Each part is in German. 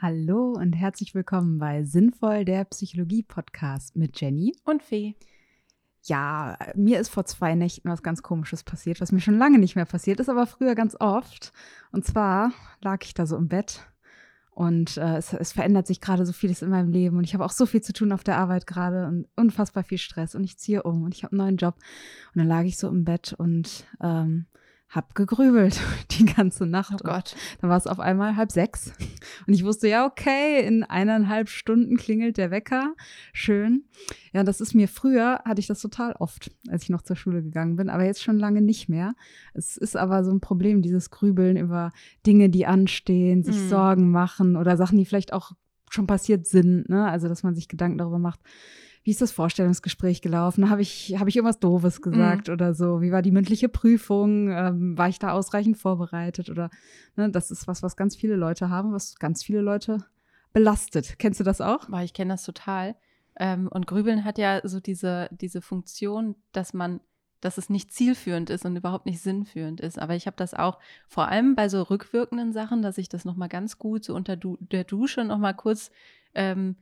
Hallo und herzlich willkommen bei Sinnvoll der Psychologie Podcast mit Jenny und Fee. Ja, mir ist vor zwei Nächten was ganz Komisches passiert, was mir schon lange nicht mehr passiert ist, aber früher ganz oft. Und zwar lag ich da so im Bett und äh, es, es, verändert sich gerade so vieles in meinem Leben und ich habe auch so viel zu tun auf der Arbeit gerade und unfassbar viel Stress und ich ziehe um und ich habe einen neuen Job. Und dann lag ich so im Bett und ähm, hab gegrübelt die ganze Nacht. Oh Gott. Dann war es auf einmal halb sechs. Und ich wusste, ja, okay, in eineinhalb Stunden klingelt der Wecker. Schön. Ja, das ist mir früher, hatte ich das total oft, als ich noch zur Schule gegangen bin, aber jetzt schon lange nicht mehr. Es ist aber so ein Problem, dieses Grübeln über Dinge, die anstehen, sich mhm. Sorgen machen oder Sachen, die vielleicht auch schon passiert sind. Ne? Also, dass man sich Gedanken darüber macht wie ist das Vorstellungsgespräch gelaufen? Habe ich, hab ich irgendwas Doofes gesagt mhm. oder so? Wie war die mündliche Prüfung? Ähm, war ich da ausreichend vorbereitet? Oder ne, das ist was, was ganz viele Leute haben, was ganz viele Leute belastet. Kennst du das auch? Boah, ich kenne das total. Ähm, und Grübeln hat ja so diese, diese Funktion, dass man dass es nicht zielführend ist und überhaupt nicht sinnführend ist. Aber ich habe das auch vor allem bei so rückwirkenden Sachen, dass ich das nochmal ganz gut so unter du der Dusche nochmal kurz ähm,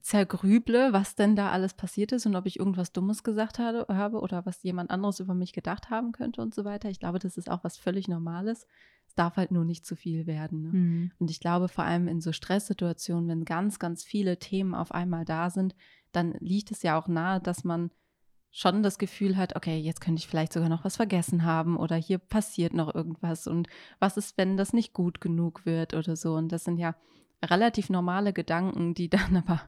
zergrüble, was denn da alles passiert ist und ob ich irgendwas Dummes gesagt habe, oder was jemand anderes über mich gedacht haben könnte und so weiter. Ich glaube, das ist auch was völlig Normales. Es darf halt nur nicht zu viel werden. Ne? Mhm. Und ich glaube, vor allem in so Stresssituationen, wenn ganz, ganz viele Themen auf einmal da sind, dann liegt es ja auch nahe, dass man schon das Gefühl hat, okay, jetzt könnte ich vielleicht sogar noch was vergessen haben oder hier passiert noch irgendwas und was ist, wenn das nicht gut genug wird oder so. Und das sind ja relativ normale Gedanken, die dann aber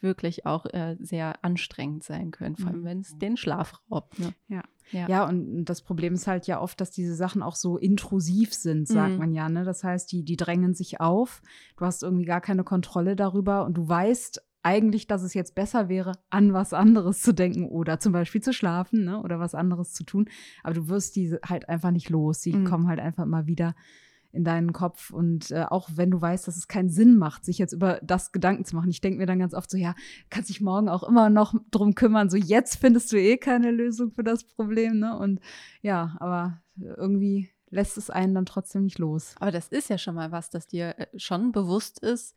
wirklich auch äh, sehr anstrengend sein können, vor allem mhm. wenn es den Schlaf raubt. Ne? Ja. Ja. ja, und das Problem ist halt ja oft, dass diese Sachen auch so intrusiv sind, sagt mhm. man ja. Ne? Das heißt, die, die drängen sich auf. Du hast irgendwie gar keine Kontrolle darüber und du weißt eigentlich, dass es jetzt besser wäre, an was anderes zu denken oder zum Beispiel zu schlafen ne? oder was anderes zu tun. Aber du wirst diese halt einfach nicht los. Sie mhm. kommen halt einfach immer wieder in deinen Kopf. Und äh, auch wenn du weißt, dass es keinen Sinn macht, sich jetzt über das Gedanken zu machen. Ich denke mir dann ganz oft so, ja, kannst dich morgen auch immer noch drum kümmern. So jetzt findest du eh keine Lösung für das Problem. Ne? Und ja, aber irgendwie lässt es einen dann trotzdem nicht los. Aber das ist ja schon mal was, dass dir äh, schon bewusst ist,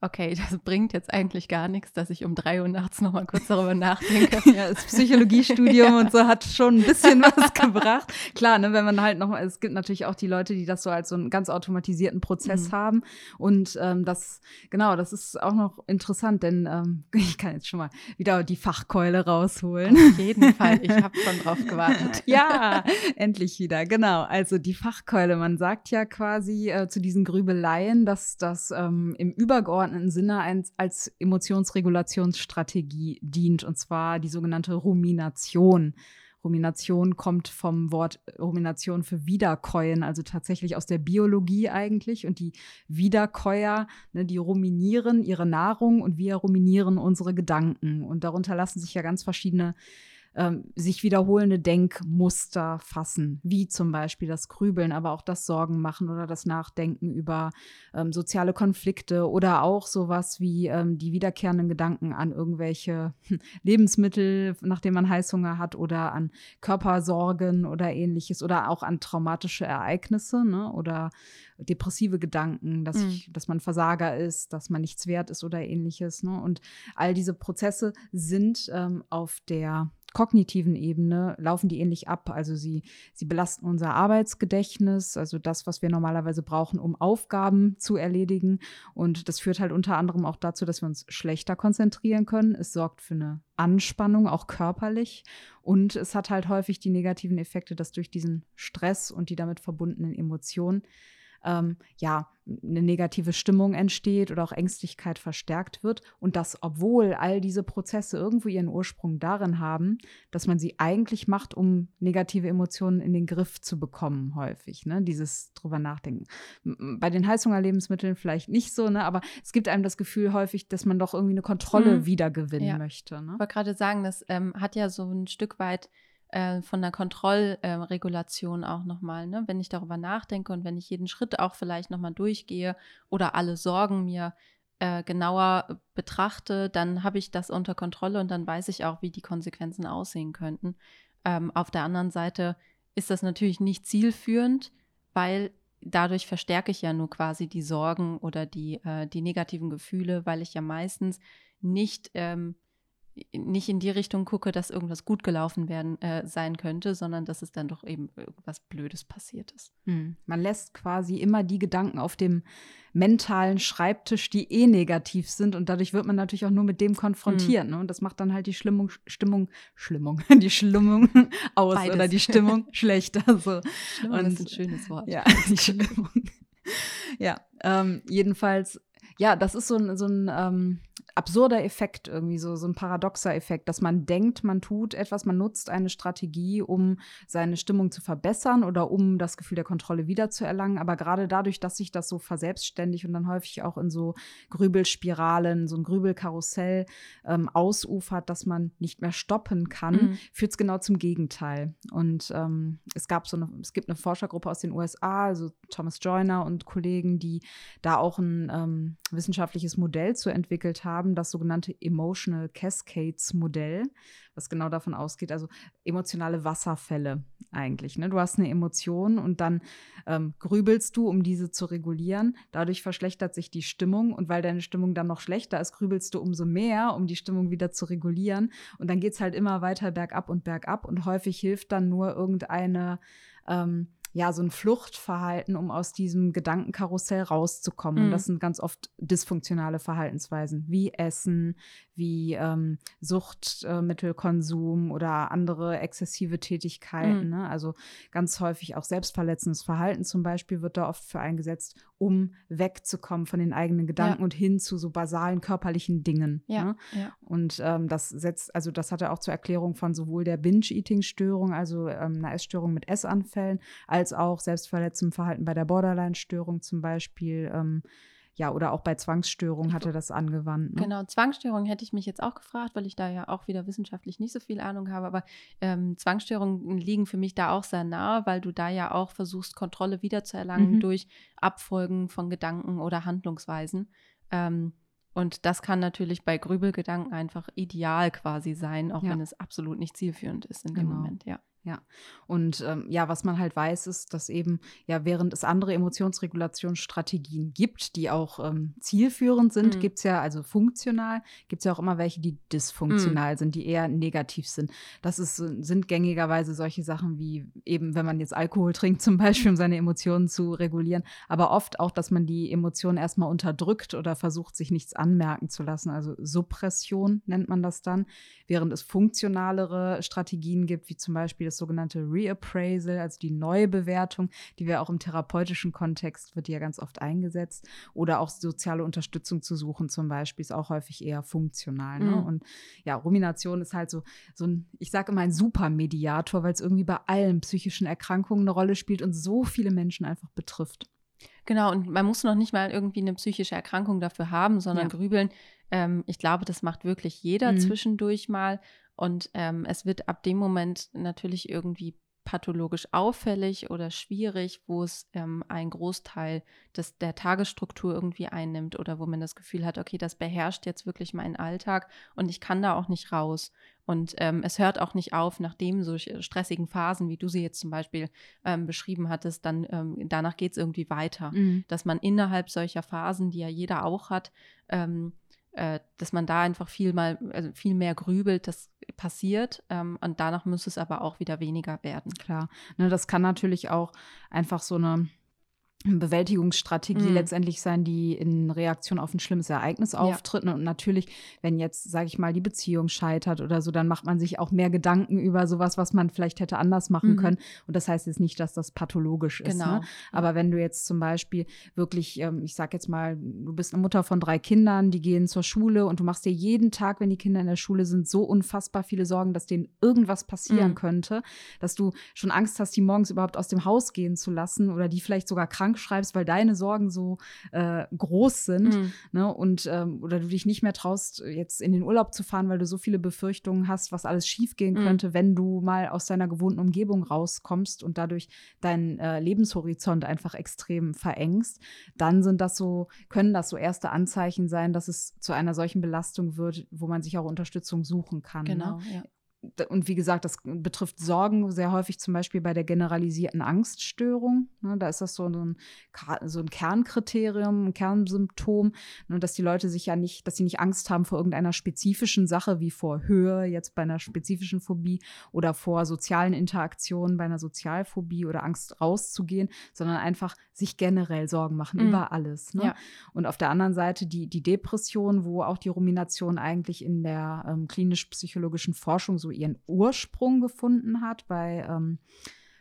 okay, das bringt jetzt eigentlich gar nichts, dass ich um drei Uhr nachts nochmal kurz darüber nachdenke. ja, das Psychologiestudium ja. und so hat schon ein bisschen was gebracht. Klar, ne, wenn man halt noch, es gibt natürlich auch die Leute, die das so als so einen ganz automatisierten Prozess mhm. haben. Und ähm, das, genau, das ist auch noch interessant, denn ähm, ich kann jetzt schon mal wieder die Fachkeule rausholen. Auf jeden Fall, ich habe schon drauf gewartet. ja, endlich wieder, genau. Also die Fachkeule, man sagt ja quasi äh, zu diesen Grübeleien, dass das ähm, im übergeordneten übergeordneten Sinne als, als Emotionsregulationsstrategie dient, und zwar die sogenannte Rumination. Rumination kommt vom Wort Rumination für Wiederkäuen, also tatsächlich aus der Biologie eigentlich. Und die Wiederkäuer, ne, die ruminieren ihre Nahrung und wir ruminieren unsere Gedanken. Und darunter lassen sich ja ganz verschiedene ähm, sich wiederholende Denkmuster fassen, wie zum Beispiel das Grübeln, aber auch das Sorgen machen oder das Nachdenken über ähm, soziale Konflikte oder auch sowas wie ähm, die wiederkehrenden Gedanken an irgendwelche Lebensmittel, nachdem man Heißhunger hat oder an Körpersorgen oder ähnliches oder auch an traumatische Ereignisse ne? oder depressive Gedanken, dass, mhm. ich, dass man Versager ist, dass man nichts wert ist oder ähnliches. Ne? Und all diese Prozesse sind ähm, auf der kognitiven Ebene laufen die ähnlich ab. Also sie, sie belasten unser Arbeitsgedächtnis, also das, was wir normalerweise brauchen, um Aufgaben zu erledigen. Und das führt halt unter anderem auch dazu, dass wir uns schlechter konzentrieren können. Es sorgt für eine Anspannung, auch körperlich. Und es hat halt häufig die negativen Effekte, dass durch diesen Stress und die damit verbundenen Emotionen ähm, ja, eine negative Stimmung entsteht oder auch Ängstlichkeit verstärkt wird. Und das, obwohl all diese Prozesse irgendwo ihren Ursprung darin haben, dass man sie eigentlich macht, um negative Emotionen in den Griff zu bekommen, häufig. Ne? Dieses drüber nachdenken. Bei den Heißhungerlebensmitteln vielleicht nicht so, ne? aber es gibt einem das Gefühl häufig, dass man doch irgendwie eine Kontrolle mhm. wiedergewinnen ja. möchte. Ne? Ich wollte gerade sagen, das ähm, hat ja so ein Stück weit äh, von der Kontrollregulation auch nochmal, ne? wenn ich darüber nachdenke und wenn ich jeden Schritt auch vielleicht nochmal durchgehe oder alle Sorgen mir äh, genauer betrachte, dann habe ich das unter Kontrolle und dann weiß ich auch, wie die Konsequenzen aussehen könnten. Ähm, auf der anderen Seite ist das natürlich nicht zielführend, weil dadurch verstärke ich ja nur quasi die Sorgen oder die, äh, die negativen Gefühle, weil ich ja meistens nicht ähm, nicht in die Richtung gucke, dass irgendwas gut gelaufen werden äh, sein könnte, sondern dass es dann doch eben irgendwas Blödes passiert ist. Hm. Man lässt quasi immer die Gedanken auf dem mentalen Schreibtisch, die eh negativ sind und dadurch wird man natürlich auch nur mit dem konfrontiert. Hm. Ne? Und das macht dann halt die Stimmung, Stimmung, Schlimmung, die Stimmung aus Beides. oder die Stimmung schlechter. So. Stimmung und, ist ein schönes Wort. Ja, die Stimmung. ja, ähm, jedenfalls ja, das ist so ein, so ein ähm, absurder Effekt irgendwie, so, so ein paradoxer Effekt, dass man denkt, man tut etwas, man nutzt eine Strategie, um seine Stimmung zu verbessern oder um das Gefühl der Kontrolle wiederzuerlangen. Aber gerade dadurch, dass sich das so verselbstständigt und dann häufig auch in so Grübelspiralen, so ein Grübelkarussell ähm, ausufert, dass man nicht mehr stoppen kann, mhm. führt es genau zum Gegenteil. Und ähm, es gab so eine, es gibt eine Forschergruppe aus den USA, also Thomas Joyner und Kollegen, die da auch ein ähm, wissenschaftliches Modell zu entwickelt haben, das sogenannte Emotional Cascades Modell, was genau davon ausgeht, also emotionale Wasserfälle eigentlich. Ne? Du hast eine Emotion und dann ähm, grübelst du, um diese zu regulieren. Dadurch verschlechtert sich die Stimmung und weil deine Stimmung dann noch schlechter ist, grübelst du umso mehr, um die Stimmung wieder zu regulieren. Und dann geht es halt immer weiter bergab und bergab und häufig hilft dann nur irgendeine ähm, ja, so ein Fluchtverhalten, um aus diesem Gedankenkarussell rauszukommen. Mhm. Und das sind ganz oft dysfunktionale Verhaltensweisen, wie Essen, wie ähm, Suchtmittelkonsum oder andere exzessive Tätigkeiten. Mhm. Ne? Also ganz häufig auch selbstverletzendes Verhalten zum Beispiel wird da oft für eingesetzt, um wegzukommen von den eigenen Gedanken ja. und hin zu so basalen körperlichen Dingen. Ja. Ne? ja. Und ähm, das setzt, also das hat er auch zur Erklärung von sowohl der Binge-Eating-Störung, also ähm, einer Essstörung mit Essanfällen, als auch selbstverletzendem Verhalten bei der Borderline-Störung zum Beispiel. Ähm, ja, oder auch bei Zwangsstörungen hat er das angewandt. Ne? Genau, Zwangsstörungen hätte ich mich jetzt auch gefragt, weil ich da ja auch wieder wissenschaftlich nicht so viel Ahnung habe. Aber ähm, Zwangsstörungen liegen für mich da auch sehr nahe, weil du da ja auch versuchst, Kontrolle wiederzuerlangen mhm. durch Abfolgen von Gedanken oder Handlungsweisen. Ähm, und das kann natürlich bei Grübelgedanken einfach ideal quasi sein, auch ja. wenn es absolut nicht zielführend ist in dem genau. Moment, ja. Ja, und ähm, ja, was man halt weiß, ist, dass eben, ja, während es andere Emotionsregulationsstrategien gibt, die auch ähm, zielführend sind, mhm. gibt es ja, also funktional, gibt es ja auch immer welche, die dysfunktional mhm. sind, die eher negativ sind. Das ist, sind gängigerweise solche Sachen wie eben, wenn man jetzt Alkohol trinkt, zum Beispiel, um seine Emotionen zu regulieren, aber oft auch, dass man die Emotionen erstmal unterdrückt oder versucht, sich nichts anmerken zu lassen. Also Suppression nennt man das dann, während es funktionalere Strategien gibt, wie zum Beispiel das sogenannte Reappraisal, also die Neubewertung, die wir auch im therapeutischen Kontext wird ja ganz oft eingesetzt. Oder auch soziale Unterstützung zu suchen, zum Beispiel, ist auch häufig eher funktional. Ne? Mhm. Und ja, Rumination ist halt so, so ein, ich sage immer ein Supermediator, weil es irgendwie bei allen psychischen Erkrankungen eine Rolle spielt und so viele Menschen einfach betrifft. Genau, und man muss noch nicht mal irgendwie eine psychische Erkrankung dafür haben, sondern ja. grübeln. Ähm, ich glaube, das macht wirklich jeder mhm. zwischendurch mal. Und ähm, es wird ab dem Moment natürlich irgendwie pathologisch auffällig oder schwierig, wo es ähm, einen Großteil des, der Tagesstruktur irgendwie einnimmt oder wo man das Gefühl hat, okay, das beherrscht jetzt wirklich meinen Alltag und ich kann da auch nicht raus. Und ähm, es hört auch nicht auf, nachdem solche stressigen Phasen, wie du sie jetzt zum Beispiel ähm, beschrieben hattest, dann ähm, danach geht es irgendwie weiter. Mhm. Dass man innerhalb solcher Phasen, die ja jeder auch hat, ähm, äh, dass man da einfach viel mal, also viel mehr grübelt, das passiert. Ähm, und danach muss es aber auch wieder weniger werden. Klar. Ne, das kann natürlich auch einfach so eine Bewältigungsstrategie mhm. letztendlich sein, die in Reaktion auf ein schlimmes Ereignis auftritt. Ja. Und natürlich, wenn jetzt, sage ich mal, die Beziehung scheitert oder so, dann macht man sich auch mehr Gedanken über sowas, was man vielleicht hätte anders machen mhm. können. Und das heißt jetzt nicht, dass das pathologisch ist. Ne? Genau. Aber wenn du jetzt zum Beispiel wirklich, ähm, ich sage jetzt mal, du bist eine Mutter von drei Kindern, die gehen zur Schule und du machst dir jeden Tag, wenn die Kinder in der Schule sind, so unfassbar viele Sorgen, dass denen irgendwas passieren mhm. könnte, dass du schon Angst hast, die morgens überhaupt aus dem Haus gehen zu lassen oder die vielleicht sogar krank krank schreibst, weil deine Sorgen so äh, groß sind, mhm. ne? Und ähm, oder du dich nicht mehr traust, jetzt in den Urlaub zu fahren, weil du so viele Befürchtungen hast, was alles schiefgehen mhm. könnte, wenn du mal aus deiner gewohnten Umgebung rauskommst und dadurch deinen äh, Lebenshorizont einfach extrem verengst, dann sind das so, können das so erste Anzeichen sein, dass es zu einer solchen Belastung wird, wo man sich auch Unterstützung suchen kann. Ne? Genau, ne? ja und wie gesagt, das betrifft Sorgen sehr häufig zum Beispiel bei der generalisierten Angststörung. Ne, da ist das so ein, so ein Kernkriterium, ein Kernsymptom, ne, dass die Leute sich ja nicht, dass sie nicht Angst haben vor irgendeiner spezifischen Sache wie vor Höhe, jetzt bei einer spezifischen Phobie oder vor sozialen Interaktionen bei einer Sozialphobie oder Angst rauszugehen, sondern einfach sich generell Sorgen machen mhm. über alles. Ne? Ja. Und auf der anderen Seite die, die Depression, wo auch die Rumination eigentlich in der ähm, klinisch-psychologischen Forschung so ihren Ursprung gefunden hat bei ähm,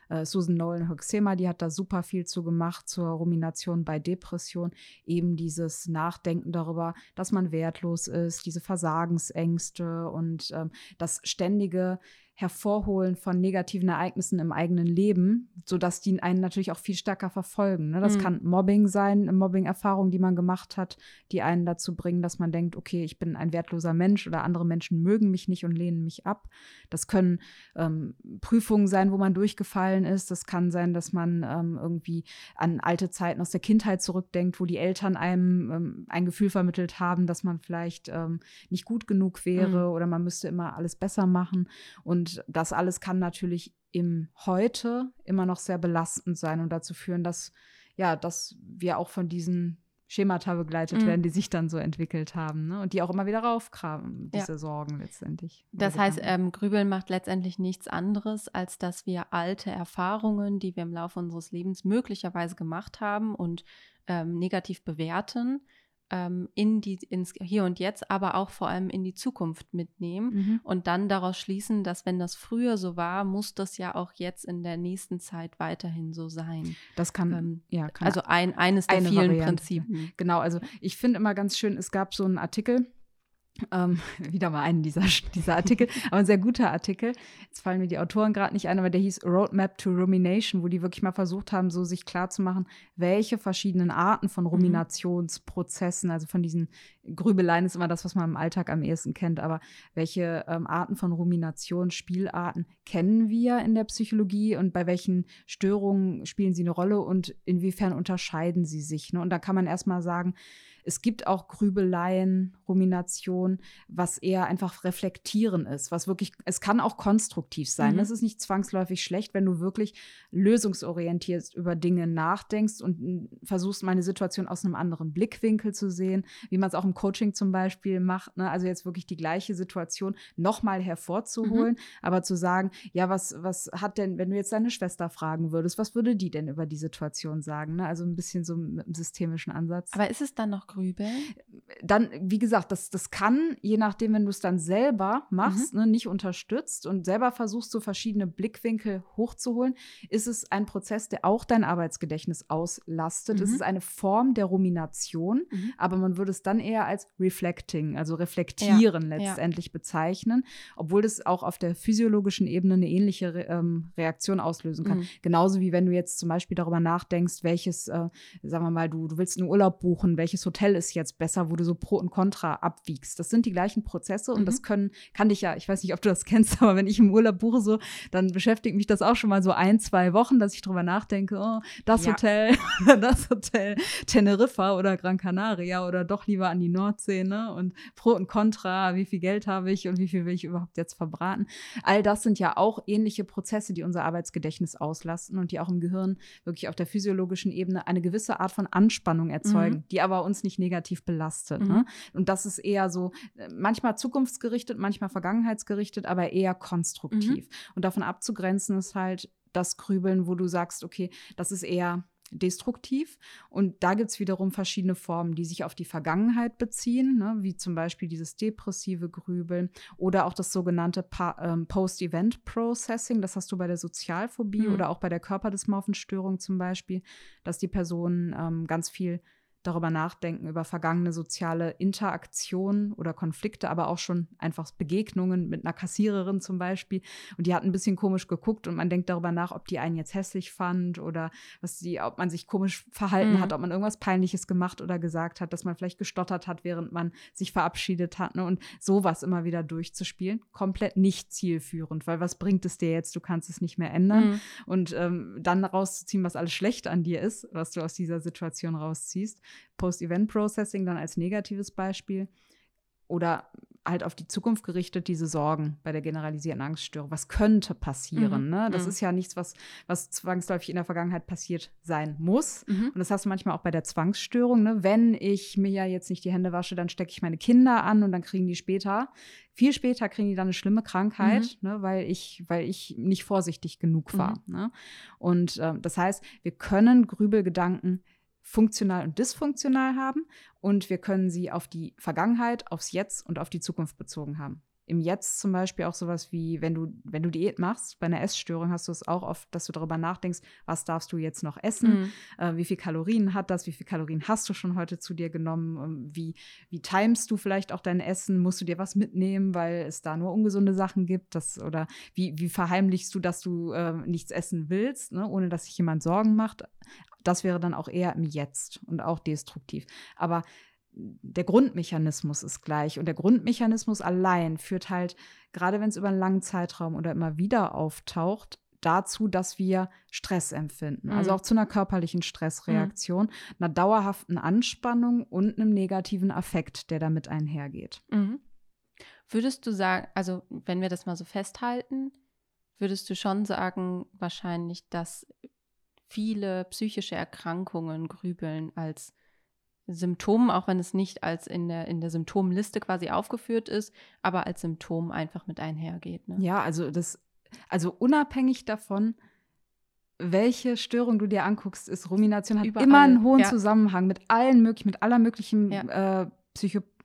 äh, Susan Nolan Hoxema, die hat da super viel zu gemacht zur Rumination bei Depression. Eben dieses Nachdenken darüber, dass man wertlos ist, diese Versagensängste und ähm, das ständige Hervorholen von negativen Ereignissen im eigenen Leben, sodass die einen natürlich auch viel stärker verfolgen. Ne? Das mhm. kann Mobbing sein, Mobbing-Erfahrungen, die man gemacht hat, die einen dazu bringen, dass man denkt, okay, ich bin ein wertloser Mensch oder andere Menschen mögen mich nicht und lehnen mich ab. Das können ähm, Prüfungen sein, wo man durchgefallen ist. Das kann sein, dass man ähm, irgendwie an alte Zeiten aus der Kindheit zurückdenkt, wo die Eltern einem ähm, ein Gefühl vermittelt haben, dass man vielleicht ähm, nicht gut genug wäre mhm. oder man müsste immer alles besser machen. Und und das alles kann natürlich im Heute immer noch sehr belastend sein und dazu führen, dass, ja, dass wir auch von diesen Schemata begleitet mhm. werden, die sich dann so entwickelt haben ne? und die auch immer wieder raufkramen, diese ja. Sorgen letztendlich. Das heißt, ähm, Grübeln macht letztendlich nichts anderes, als dass wir alte Erfahrungen, die wir im Laufe unseres Lebens möglicherweise gemacht haben und ähm, negativ bewerten, ähm, in die, ins Hier und Jetzt, aber auch vor allem in die Zukunft mitnehmen mhm. und dann daraus schließen, dass wenn das früher so war, muss das ja auch jetzt in der nächsten Zeit weiterhin so sein. Das kann, ähm, ja, kann also ein, eines der vielen Variante. Prinzipien. Genau, also ich finde immer ganz schön, es gab so einen Artikel, ähm, wieder mal einen dieser, dieser Artikel, aber ein sehr guter Artikel. Jetzt fallen mir die Autoren gerade nicht ein, aber der hieß Roadmap to Rumination, wo die wirklich mal versucht haben, so sich klarzumachen, welche verschiedenen Arten von mhm. Ruminationsprozessen, also von diesen Grübeleien ist immer das, was man im Alltag am ehesten kennt, aber welche ähm, Arten von Rumination, Spielarten kennen wir in der Psychologie und bei welchen Störungen spielen sie eine Rolle und inwiefern unterscheiden sie sich? Ne? Und da kann man erstmal sagen, es gibt auch Grübeleien, Rumination, was eher einfach reflektieren ist, was wirklich, es kann auch konstruktiv sein. Mhm. Das ist nicht zwangsläufig schlecht, wenn du wirklich lösungsorientiert über Dinge nachdenkst und versuchst, meine Situation aus einem anderen Blickwinkel zu sehen, wie man es auch im Coaching zum Beispiel macht. Ne? Also jetzt wirklich die gleiche Situation nochmal hervorzuholen, mhm. aber zu sagen, ja, was, was hat denn, wenn du jetzt deine Schwester fragen würdest, was würde die denn über die Situation sagen? Ne? Also ein bisschen so mit einem systemischen Ansatz. Aber ist es dann noch grübeln? Dann, wie gesagt, das, das kann, je nachdem, wenn du es dann selber machst, mhm. ne, nicht unterstützt und selber versuchst, so verschiedene Blickwinkel hochzuholen, ist es ein Prozess, der auch dein Arbeitsgedächtnis auslastet. Mhm. Es ist eine Form der Rumination, mhm. aber man würde es dann eher als Reflecting, also reflektieren ja. letztendlich ja. bezeichnen, obwohl das auch auf der physiologischen Ebene eine ähnliche Re ähm, Reaktion auslösen kann. Mhm. Genauso wie wenn du jetzt zum Beispiel darüber nachdenkst, welches, äh, sagen wir mal, du, du willst einen Urlaub buchen, welches Hotel Hotel ist jetzt besser, wo du so Pro und Contra abwiegst. Das sind die gleichen Prozesse und mhm. das können, kann dich ja, ich weiß nicht, ob du das kennst, aber wenn ich im Urlaub buche, so, dann beschäftigt mich das auch schon mal so ein, zwei Wochen, dass ich drüber nachdenke, oh, das ja. Hotel, das Hotel Teneriffa oder Gran Canaria oder doch lieber an die Nordsee, ne? Und Pro und Contra, wie viel Geld habe ich und wie viel will ich überhaupt jetzt verbraten? All das sind ja auch ähnliche Prozesse, die unser Arbeitsgedächtnis auslasten und die auch im Gehirn wirklich auf der physiologischen Ebene eine gewisse Art von Anspannung erzeugen, mhm. die aber uns nicht negativ belastet. Mhm. Ne? Und das ist eher so, äh, manchmal zukunftsgerichtet, manchmal vergangenheitsgerichtet, aber eher konstruktiv. Mhm. Und davon abzugrenzen ist halt das Grübeln, wo du sagst, okay, das ist eher destruktiv. Und da gibt es wiederum verschiedene Formen, die sich auf die Vergangenheit beziehen, ne, wie zum Beispiel dieses depressive Grübeln oder auch das sogenannte ähm, Post-Event-Processing. Das hast du bei der Sozialphobie mhm. oder auch bei der Körperdysmorphenstörung zum Beispiel, dass die Personen ähm, ganz viel darüber nachdenken, über vergangene soziale Interaktionen oder Konflikte, aber auch schon einfach Begegnungen mit einer Kassiererin zum Beispiel. Und die hat ein bisschen komisch geguckt und man denkt darüber nach, ob die einen jetzt hässlich fand oder was die, ob man sich komisch verhalten mhm. hat, ob man irgendwas Peinliches gemacht oder gesagt hat, dass man vielleicht gestottert hat, während man sich verabschiedet hat. Ne? Und sowas immer wieder durchzuspielen, komplett nicht zielführend, weil was bringt es dir jetzt? Du kannst es nicht mehr ändern. Mhm. Und ähm, dann rauszuziehen, was alles schlecht an dir ist, was du aus dieser Situation rausziehst. Post-Event-Processing dann als negatives Beispiel. Oder halt auf die Zukunft gerichtet diese Sorgen bei der generalisierten Angststörung. Was könnte passieren? Mhm. Ne? Das mhm. ist ja nichts, was, was zwangsläufig in der Vergangenheit passiert sein muss. Mhm. Und das hast du manchmal auch bei der Zwangsstörung. Ne? Wenn ich mir ja jetzt nicht die Hände wasche, dann stecke ich meine Kinder an und dann kriegen die später, viel später kriegen die dann eine schlimme Krankheit, mhm. ne? weil, ich, weil ich nicht vorsichtig genug war. Mhm. Ne? Und äh, das heißt, wir können Grübelgedanken funktional und dysfunktional haben und wir können sie auf die Vergangenheit, aufs Jetzt und auf die Zukunft bezogen haben. Im Jetzt zum Beispiel auch sowas wie, wenn du, wenn du Diät machst, bei einer Essstörung hast du es auch oft, dass du darüber nachdenkst, was darfst du jetzt noch essen, mhm. äh, wie viel Kalorien hat das, wie viel Kalorien hast du schon heute zu dir genommen, ähm, wie, wie timest du vielleicht auch dein Essen, musst du dir was mitnehmen, weil es da nur ungesunde Sachen gibt, das, oder wie, wie verheimlichst du, dass du äh, nichts essen willst, ne, ohne dass sich jemand Sorgen macht? Das wäre dann auch eher im Jetzt und auch destruktiv. Aber der Grundmechanismus ist gleich. Und der Grundmechanismus allein führt halt, gerade wenn es über einen langen Zeitraum oder immer wieder auftaucht, dazu, dass wir Stress empfinden. Also mhm. Also auch zu einer körperlichen Stressreaktion, mhm. einer dauerhaften Anspannung und einem negativen Affekt, der damit einhergeht. Mhm. Würdest du sagen, also wenn wir das mal so festhalten, würdest du schon sagen, wahrscheinlich, dass viele psychische Erkrankungen grübeln als Symptom, auch wenn es nicht als in der, in der Symptomliste quasi aufgeführt ist, aber als Symptom einfach mit einhergeht. Ne? Ja, also das, also unabhängig davon, welche Störung du dir anguckst, ist Rumination hat Überall. immer einen hohen ja. Zusammenhang mit allen möglichen, mit aller möglichen ja. äh,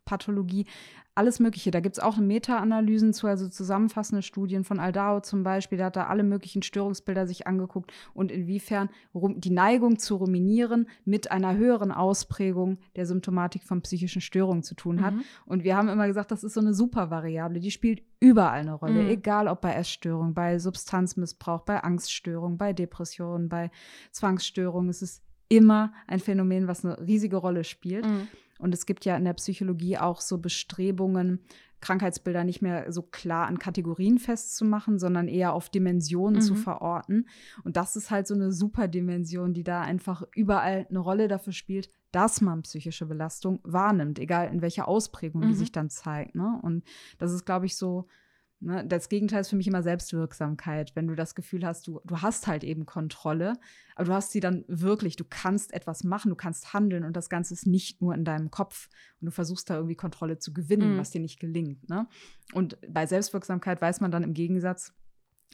Psychopathologie alles Mögliche. Da gibt es auch Meta-Analysen zu, also zusammenfassende Studien von Aldao zum Beispiel. Der hat da alle möglichen Störungsbilder sich angeguckt und inwiefern die Neigung zu ruminieren mit einer höheren Ausprägung der Symptomatik von psychischen Störungen zu tun hat. Mhm. Und wir haben immer gesagt, das ist so eine Supervariable, die spielt überall eine Rolle, mhm. egal ob bei Essstörungen, bei Substanzmissbrauch, bei Angststörungen, bei Depressionen, bei Zwangsstörungen. Es ist immer ein Phänomen, was eine riesige Rolle spielt. Mhm. Und es gibt ja in der Psychologie auch so Bestrebungen, Krankheitsbilder nicht mehr so klar an Kategorien festzumachen, sondern eher auf Dimensionen mhm. zu verorten. Und das ist halt so eine Superdimension, die da einfach überall eine Rolle dafür spielt, dass man psychische Belastung wahrnimmt, egal in welcher Ausprägung mhm. die sich dann zeigt. Ne? Und das ist, glaube ich, so Ne? Das Gegenteil ist für mich immer Selbstwirksamkeit, wenn du das Gefühl hast, du, du hast halt eben Kontrolle, aber du hast sie dann wirklich, du kannst etwas machen, du kannst handeln und das Ganze ist nicht nur in deinem Kopf und du versuchst da irgendwie Kontrolle zu gewinnen, mhm. was dir nicht gelingt. Ne? Und bei Selbstwirksamkeit weiß man dann im Gegensatz,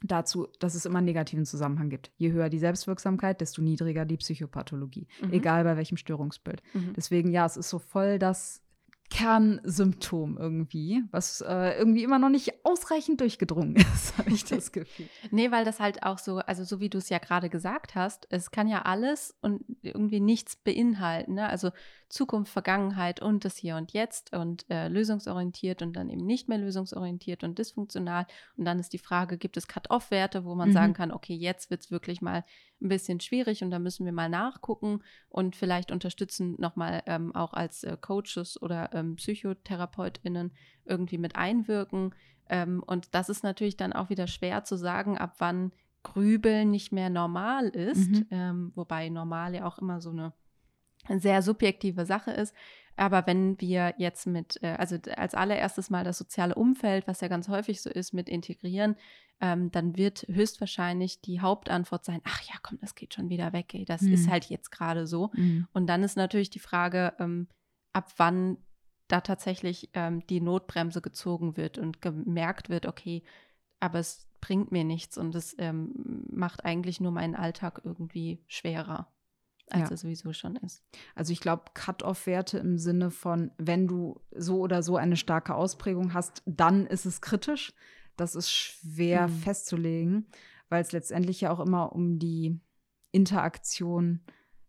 dazu, dass es immer einen negativen Zusammenhang gibt. Je höher die Selbstwirksamkeit, desto niedriger die Psychopathologie, mhm. egal bei welchem Störungsbild. Mhm. Deswegen, ja, es ist so voll das Kernsymptom irgendwie, was äh, irgendwie immer noch nicht ausreichend durchgedrungen ist, habe ich das Gefühl. nee, weil das halt auch so, also so wie du es ja gerade gesagt hast, es kann ja alles und irgendwie nichts beinhalten. Ne? Also Zukunft, Vergangenheit und das Hier und Jetzt und äh, lösungsorientiert und dann eben nicht mehr lösungsorientiert und dysfunktional. Und dann ist die Frage, gibt es Cut-off-Werte, wo man mhm. sagen kann, okay, jetzt wird es wirklich mal ein bisschen schwierig und da müssen wir mal nachgucken und vielleicht unterstützen nochmal ähm, auch als äh, Coaches oder ähm, PsychotherapeutInnen irgendwie mit einwirken. Ähm, und das ist natürlich dann auch wieder schwer zu sagen, ab wann Grübeln nicht mehr normal ist, mhm. ähm, wobei normal ja auch immer so eine sehr subjektive Sache ist. Aber wenn wir jetzt mit, äh, also als allererstes mal das soziale Umfeld, was ja ganz häufig so ist, mit integrieren, ähm, dann wird höchstwahrscheinlich die Hauptantwort sein, ach ja, komm, das geht schon wieder weg, ey, das mhm. ist halt jetzt gerade so. Mhm. Und dann ist natürlich die Frage, ähm, ab wann da tatsächlich ähm, die Notbremse gezogen wird und gemerkt wird, okay, aber es bringt mir nichts und es ähm, macht eigentlich nur meinen Alltag irgendwie schwerer als ja. es sowieso schon ist. Also ich glaube, Cut-off-Werte im Sinne von, wenn du so oder so eine starke Ausprägung hast, dann ist es kritisch. Das ist schwer mhm. festzulegen, weil es letztendlich ja auch immer um die Interaktion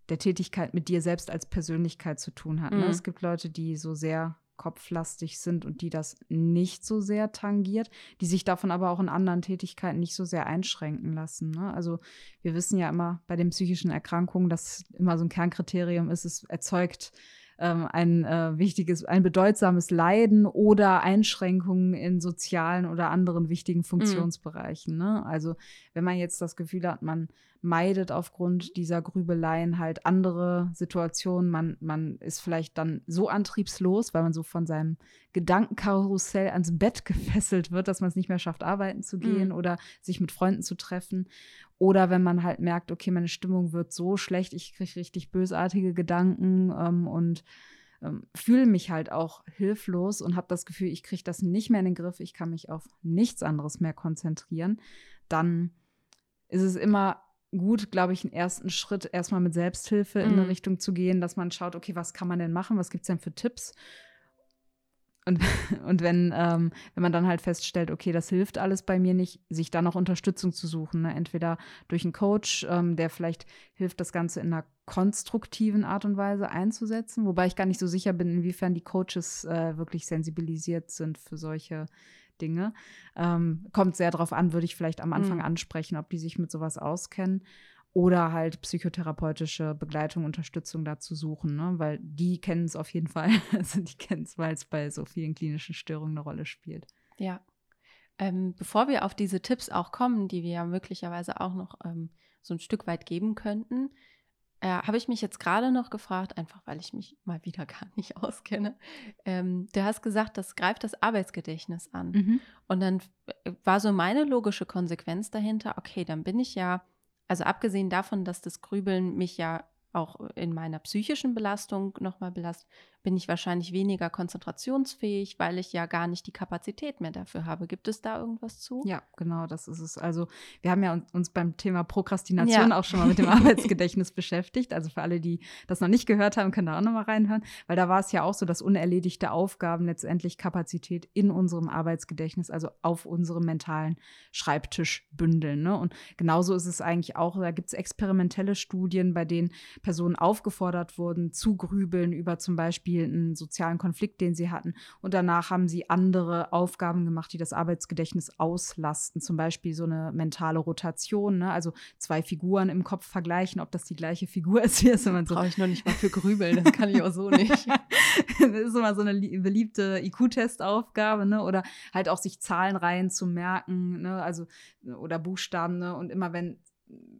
der Tätigkeit mit dir selbst als Persönlichkeit zu tun hat. Ne? Mhm. Es gibt Leute, die so sehr kopflastig sind und die das nicht so sehr tangiert, die sich davon aber auch in anderen Tätigkeiten nicht so sehr einschränken lassen. Ne? Also wir wissen ja immer bei den psychischen Erkrankungen, dass immer so ein Kernkriterium ist, es erzeugt ähm, ein äh, wichtiges, ein bedeutsames Leiden oder Einschränkungen in sozialen oder anderen wichtigen mhm. Funktionsbereichen. Mhm. Ne? Also wenn man jetzt das Gefühl hat, man, meidet aufgrund dieser Grübeleien halt andere Situationen. Man, man ist vielleicht dann so antriebslos, weil man so von seinem Gedankenkarussell ans Bett gefesselt wird, dass man es nicht mehr schafft, arbeiten zu gehen mhm. oder sich mit Freunden zu treffen. Oder wenn man halt merkt, okay, meine Stimmung wird so schlecht, ich kriege richtig bösartige Gedanken ähm, und ähm, fühle mich halt auch hilflos und habe das Gefühl, ich kriege das nicht mehr in den Griff, ich kann mich auf nichts anderes mehr konzentrieren, dann ist es immer gut, glaube ich, einen ersten Schritt erstmal mit Selbsthilfe in eine mhm. Richtung zu gehen, dass man schaut, okay, was kann man denn machen, was gibt es denn für Tipps? Und, und wenn, ähm, wenn man dann halt feststellt, okay, das hilft alles bei mir nicht, sich dann auch Unterstützung zu suchen. Ne? Entweder durch einen Coach, ähm, der vielleicht hilft, das Ganze in einer konstruktiven Art und Weise einzusetzen, wobei ich gar nicht so sicher bin, inwiefern die Coaches äh, wirklich sensibilisiert sind für solche Dinge. Ähm, kommt sehr darauf an, würde ich vielleicht am Anfang mhm. ansprechen, ob die sich mit sowas auskennen oder halt psychotherapeutische Begleitung, Unterstützung dazu suchen, ne? weil die kennen es auf jeden Fall. Also die kennen es, weil es bei so vielen klinischen Störungen eine Rolle spielt. Ja. Ähm, bevor wir auf diese Tipps auch kommen, die wir ja möglicherweise auch noch ähm, so ein Stück weit geben könnten, äh, habe ich mich jetzt gerade noch gefragt, einfach weil ich mich mal wieder gar nicht auskenne. Ähm, du hast gesagt, das greift das Arbeitsgedächtnis an. Mhm. Und dann äh, war so meine logische Konsequenz dahinter, okay, dann bin ich ja, also abgesehen davon, dass das Grübeln mich ja auch in meiner psychischen Belastung nochmal belastet, bin ich wahrscheinlich weniger konzentrationsfähig, weil ich ja gar nicht die Kapazität mehr dafür habe. Gibt es da irgendwas zu? Ja, genau, das ist es. Also wir haben ja uns beim Thema Prokrastination ja. auch schon mal mit dem Arbeitsgedächtnis beschäftigt. Also für alle, die das noch nicht gehört haben, können da auch nochmal reinhören, weil da war es ja auch so, dass unerledigte Aufgaben letztendlich Kapazität in unserem Arbeitsgedächtnis, also auf unserem mentalen Schreibtisch bündeln. Ne? Und genauso ist es eigentlich auch, da gibt es experimentelle Studien, bei denen Personen aufgefordert wurden, zu grübeln über zum Beispiel Beispiel einen sozialen Konflikt, den sie hatten. Und danach haben sie andere Aufgaben gemacht, die das Arbeitsgedächtnis auslasten. Zum Beispiel so eine mentale Rotation, ne? also zwei Figuren im Kopf vergleichen, ob das die gleiche Figur ist. Wie so Brauche ich noch nicht mal für grübeln, das kann ich auch so nicht. das ist immer so eine beliebte IQ-Testaufgabe, ne? oder halt auch sich Zahlenreihen zu merken, ne? also oder Buchstaben. Ne? Und immer wenn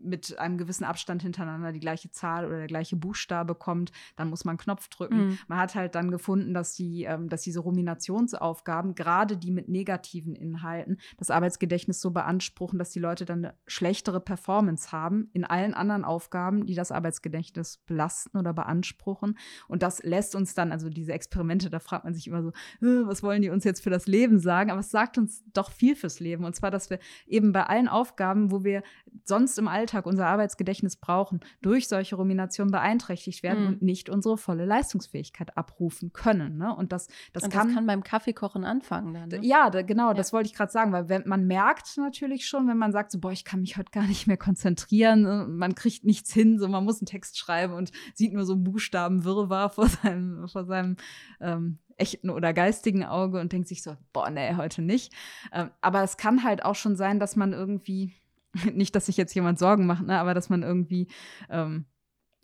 mit einem gewissen Abstand hintereinander die gleiche Zahl oder der gleiche Buchstabe kommt, dann muss man einen Knopf drücken. Mhm. Man hat halt dann gefunden, dass, die, ähm, dass diese Ruminationsaufgaben, gerade die mit negativen Inhalten, das Arbeitsgedächtnis so beanspruchen, dass die Leute dann eine schlechtere Performance haben in allen anderen Aufgaben, die das Arbeitsgedächtnis belasten oder beanspruchen. Und das lässt uns dann, also diese Experimente, da fragt man sich immer so, was wollen die uns jetzt für das Leben sagen? Aber es sagt uns doch viel fürs Leben. Und zwar, dass wir eben bei allen Aufgaben, wo wir sonst im Alltag unser Arbeitsgedächtnis brauchen, durch solche Ruminationen beeinträchtigt werden mhm. und nicht unsere volle Leistungsfähigkeit abrufen können. Ne? Und das, das, und kann, das kann beim Kaffeekochen anfangen. Dann, ne? Ja, da, genau, ja. das wollte ich gerade sagen, weil wenn, man merkt natürlich schon, wenn man sagt, so, boah, ich kann mich heute gar nicht mehr konzentrieren, ne? man kriegt nichts hin, so man muss einen Text schreiben und sieht nur so Buchstabenwirrwarr vor seinem, vor seinem ähm, echten oder geistigen Auge und denkt sich so, boah, nee, heute nicht. Ähm, aber es kann halt auch schon sein, dass man irgendwie nicht, dass sich jetzt jemand Sorgen macht, ne, aber dass man irgendwie ähm,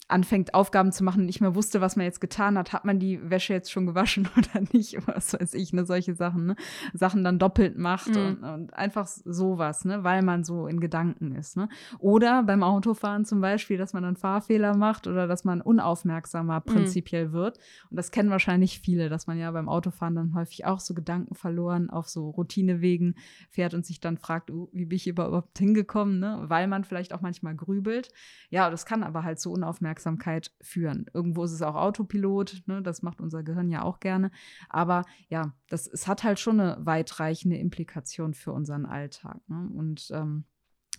anfängt, Aufgaben zu machen und nicht mehr wusste, was man jetzt getan hat. Hat man die Wäsche jetzt schon gewaschen oder nicht? Was weiß ich, ne, solche Sachen, ne? Sachen dann doppelt macht mhm. und, und, einfach sowas, ne, weil man so in Gedanken ist, ne? Oder beim Autofahren zum Beispiel, dass man dann Fahrfehler macht oder dass man unaufmerksamer mhm. prinzipiell mhm. wird. Und das kennen wahrscheinlich viele, dass man ja beim Autofahren dann häufig auch so Gedanken verloren auf so Routinewegen fährt und sich dann fragt, oh, wie bin ich überhaupt hingekommen, ne? Weil man vielleicht auch manchmal grübelt. Ja, das kann aber halt so unaufmerksam Aufmerksamkeit führen. Irgendwo ist es auch Autopilot, ne? das macht unser Gehirn ja auch gerne. Aber ja, das, es hat halt schon eine weitreichende Implikation für unseren Alltag. Ne? Und ähm,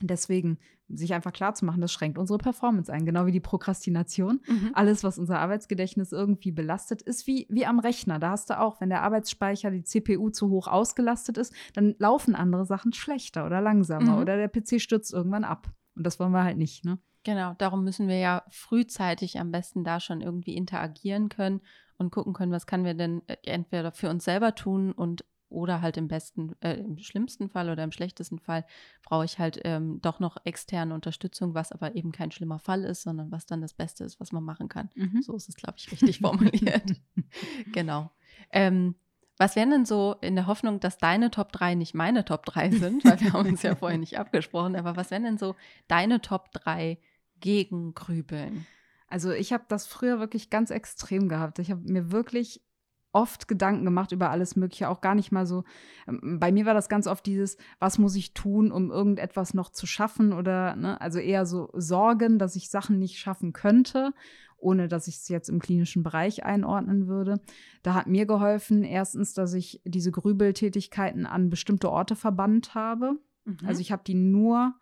deswegen sich einfach klar zu machen, das schränkt unsere Performance ein, genau wie die Prokrastination. Mhm. Alles, was unser Arbeitsgedächtnis irgendwie belastet, ist wie, wie am Rechner. Da hast du auch, wenn der Arbeitsspeicher, die CPU zu hoch ausgelastet ist, dann laufen andere Sachen schlechter oder langsamer mhm. oder der PC stürzt irgendwann ab. Und das wollen wir halt nicht, ne? Genau, darum müssen wir ja frühzeitig am besten da schon irgendwie interagieren können und gucken können, was können wir denn äh, entweder für uns selber tun und oder halt im besten, äh, im schlimmsten Fall oder im schlechtesten Fall brauche ich halt ähm, doch noch externe Unterstützung, was aber eben kein schlimmer Fall ist, sondern was dann das Beste ist, was man machen kann. Mhm. So ist es, glaube ich, richtig formuliert. genau. Ähm, Was wären denn so in der Hoffnung, dass deine Top 3 nicht meine Top 3 sind, weil wir haben uns ja vorher nicht abgesprochen, aber was wären denn so deine Top 3 gegen Grübeln? Also ich habe das früher wirklich ganz extrem gehabt. Ich habe mir wirklich oft Gedanken gemacht über alles Mögliche, auch gar nicht mal so. Ähm, bei mir war das ganz oft dieses, was muss ich tun, um irgendetwas noch zu schaffen oder, ne, also eher so Sorgen, dass ich Sachen nicht schaffen könnte, ohne dass ich es jetzt im klinischen Bereich einordnen würde. Da hat mir geholfen, erstens, dass ich diese Grübeltätigkeiten an bestimmte Orte verbannt habe. Mhm. Also ich habe die nur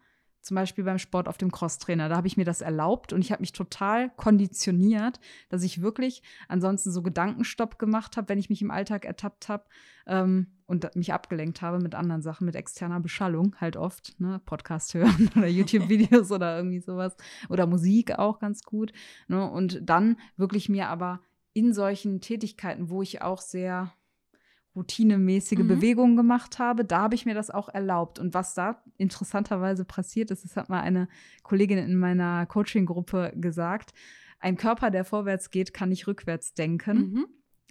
zum Beispiel beim Sport auf dem Crosstrainer. Da habe ich mir das erlaubt und ich habe mich total konditioniert, dass ich wirklich ansonsten so Gedankenstopp gemacht habe, wenn ich mich im Alltag ertappt habe ähm, und mich abgelenkt habe mit anderen Sachen, mit externer Beschallung halt oft, ne? Podcast hören oder YouTube-Videos oder irgendwie sowas oder Musik auch ganz gut. Ne? Und dann wirklich mir aber in solchen Tätigkeiten, wo ich auch sehr routinemäßige mhm. Bewegungen gemacht habe. Da habe ich mir das auch erlaubt. Und was da interessanterweise passiert ist, das hat mal eine Kollegin in meiner Coaching-Gruppe gesagt, ein Körper, der vorwärts geht, kann nicht rückwärts denken. Mhm.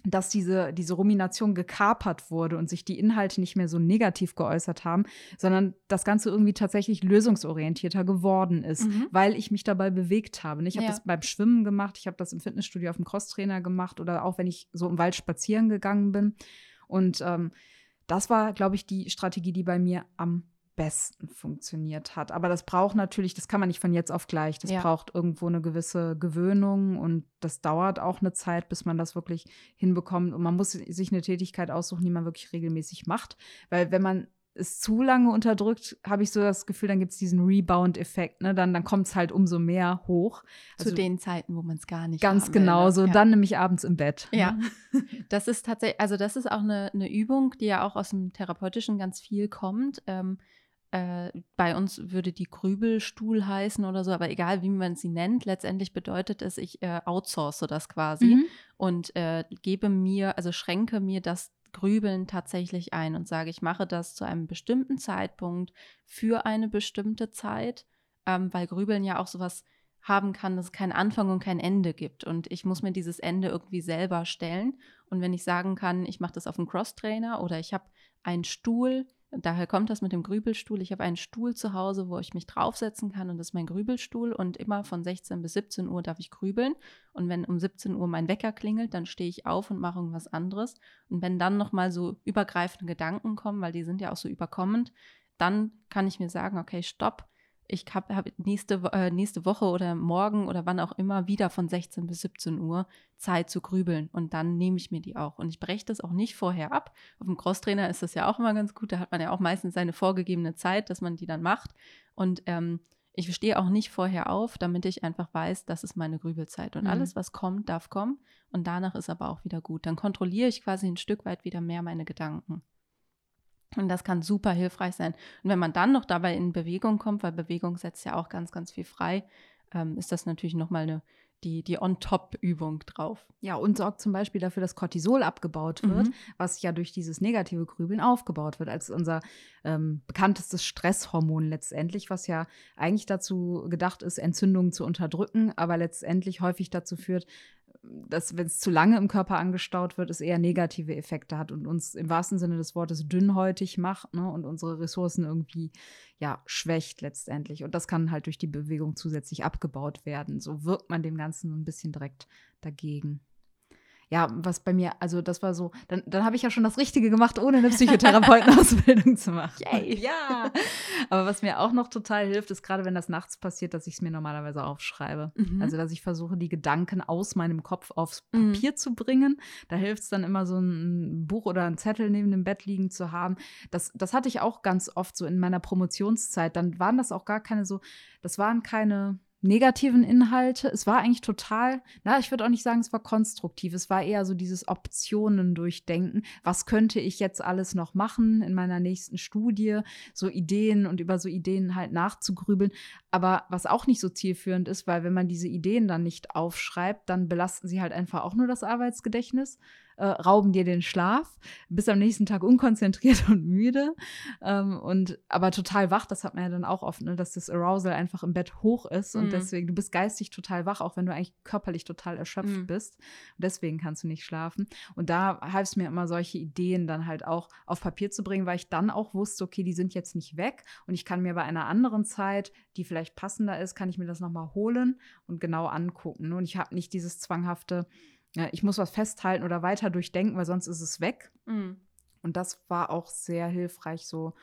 Dass diese, diese Rumination gekapert wurde und sich die Inhalte nicht mehr so negativ geäußert haben, sondern das Ganze irgendwie tatsächlich lösungsorientierter geworden ist, mhm. weil ich mich dabei bewegt habe. Ich habe ja. das beim Schwimmen gemacht, ich habe das im Fitnessstudio auf dem Crosstrainer gemacht oder auch wenn ich so im Wald spazieren gegangen bin. Und ähm, das war, glaube ich, die Strategie, die bei mir am besten funktioniert hat. Aber das braucht natürlich, das kann man nicht von jetzt auf gleich. Das ja. braucht irgendwo eine gewisse Gewöhnung und das dauert auch eine Zeit, bis man das wirklich hinbekommt. Und man muss sich eine Tätigkeit aussuchen, die man wirklich regelmäßig macht. Weil wenn man es zu lange unterdrückt, habe ich so das Gefühl, dann gibt es diesen Rebound-Effekt. Ne? Dann, dann kommt es halt umso mehr hoch. Also, Zu den Zeiten, wo man es gar nicht Ganz genau, will, ne? so ja. dann nämlich abends im Bett. Ja, ne? das ist tatsächlich, also das ist auch eine, eine Übung, die ja auch aus dem Therapeutischen ganz viel kommt. Ähm, äh, bei uns würde die Grübelstuhl heißen oder so, aber egal wie man sie nennt, letztendlich bedeutet es, ich äh, outsource das quasi mhm. und äh, gebe mir, also schränke mir das Grübeln tatsächlich ein und sage, ich mache das zu einem bestimmten Zeitpunkt für eine bestimmte Zeit, ähm, weil Grübeln ja auch sowas haben kann, dass es keinen Anfang und kein Ende gibt. Und ich muss mir dieses Ende irgendwie selber stellen. Und wenn ich sagen kann, ich mache das auf einem Cross-Trainer oder ich habe einen Stuhl, daher kommt das mit dem Grübelstuhl. Ich habe einen Stuhl zu Hause, wo ich mich draufsetzen kann und das ist mein Grübelstuhl. Und immer von 16 bis 17 Uhr darf ich grübeln. Und wenn um 17 Uhr mein Wecker klingelt, dann stehe ich auf und mache irgendwas anderes. Und wenn dann nochmal so übergreifende Gedanken kommen, weil die sind ja auch so überkommend, dann kann ich mir sagen, okay, stopp, ich habe hab nächste, äh, nächste Woche oder morgen oder wann auch immer wieder von 16 bis 17 Uhr Zeit zu grübeln. Und dann nehme ich mir die auch. Und ich breche das auch nicht vorher ab. Auf dem Crosstrainer ist das ja auch immer ganz gut. Da hat man ja auch meistens seine vorgegebene Zeit, dass man die dann macht. Und ähm, ich stehe auch nicht vorher auf, damit ich einfach weiß, das ist meine Grübelzeit. Und mhm. alles, was kommt, darf kommen. Und danach ist aber auch wieder gut. Dann kontrolliere ich quasi ein Stück weit wieder mehr meine Gedanken. Und das kann super hilfreich sein. Und wenn man dann noch dabei in Bewegung kommt, weil Bewegung setzt ja auch ganz, ganz viel frei, ähm, ist das natürlich nochmal eine, die, die On-Top-Übung drauf. Ja, und sorgt zum Beispiel dafür, dass Cortisol abgebaut wird, mhm. was ja durch dieses negative Grübeln aufgebaut wird, als unser ähm, bekanntestes Stresshormon letztendlich, was ja eigentlich dazu gedacht ist, Entzündungen zu unterdrücken, aber letztendlich häufig dazu führt, dass, wenn es zu lange im Körper angestaut wird, es eher negative Effekte hat und uns im wahrsten Sinne des Wortes dünnhäutig macht ne, und unsere Ressourcen irgendwie ja schwächt letztendlich. Und das kann halt durch die Bewegung zusätzlich abgebaut werden. So wirkt man dem Ganzen ein bisschen direkt dagegen ja, was bei mir, also das war so, dann, dann habe ich ja schon das Richtige gemacht, ohne eine Psychotherapeutenausbildung zu machen. Yay. Ja. Aber was mir auch noch total hilft, ist gerade, wenn das nachts passiert, dass ich es mir normalerweise aufschreibe. Mhm. Also, dass ich versuche, die Gedanken aus meinem Kopf aufs mhm. Papier mhm. zu bringen. Da hilft es dann immer, so ein Buch oder ein Zettel neben dem Bett liegen zu haben. Das, das hatte ich auch ganz oft so in meiner Promotionszeit. Dann waren das auch gar keine so, das waren keine negativen Inhalte. Es war eigentlich total, na, ich würde auch nicht sagen, es war konstruktiv. Es war eher so dieses Optionen durchdenken. Was könnte ich jetzt alles noch machen in meiner nächsten Studie? So Ideen und über so Ideen halt nachzugrübeln. Aber was auch nicht so zielführend ist, weil wenn man diese Ideen dann nicht aufschreibt, dann belasten sie halt einfach auch nur das Arbeitsgedächtnis. Äh, rauben dir den Schlaf, bist am nächsten Tag unkonzentriert und müde ähm, und aber total wach, das hat man ja dann auch oft, ne, dass das Arousal einfach im Bett hoch ist und Mhm. deswegen, du bist geistig total wach, auch wenn du eigentlich körperlich total erschöpft Mhm. bist und deswegen kannst du nicht schlafen und da half es mir immer, solche Ideen dann halt auch auf Papier zu bringen, weil ich dann auch wusste, okay, die sind jetzt nicht weg und ich kann mir bei einer anderen Zeit, die vielleicht passender ist, kann ich mir das nochmal holen und genau angucken. ne? Und ich habe nicht dieses zwanghafte, ja, ich muss was festhalten oder weiter durchdenken, weil sonst ist es weg. Mhm. Und das war auch sehr hilfreich, so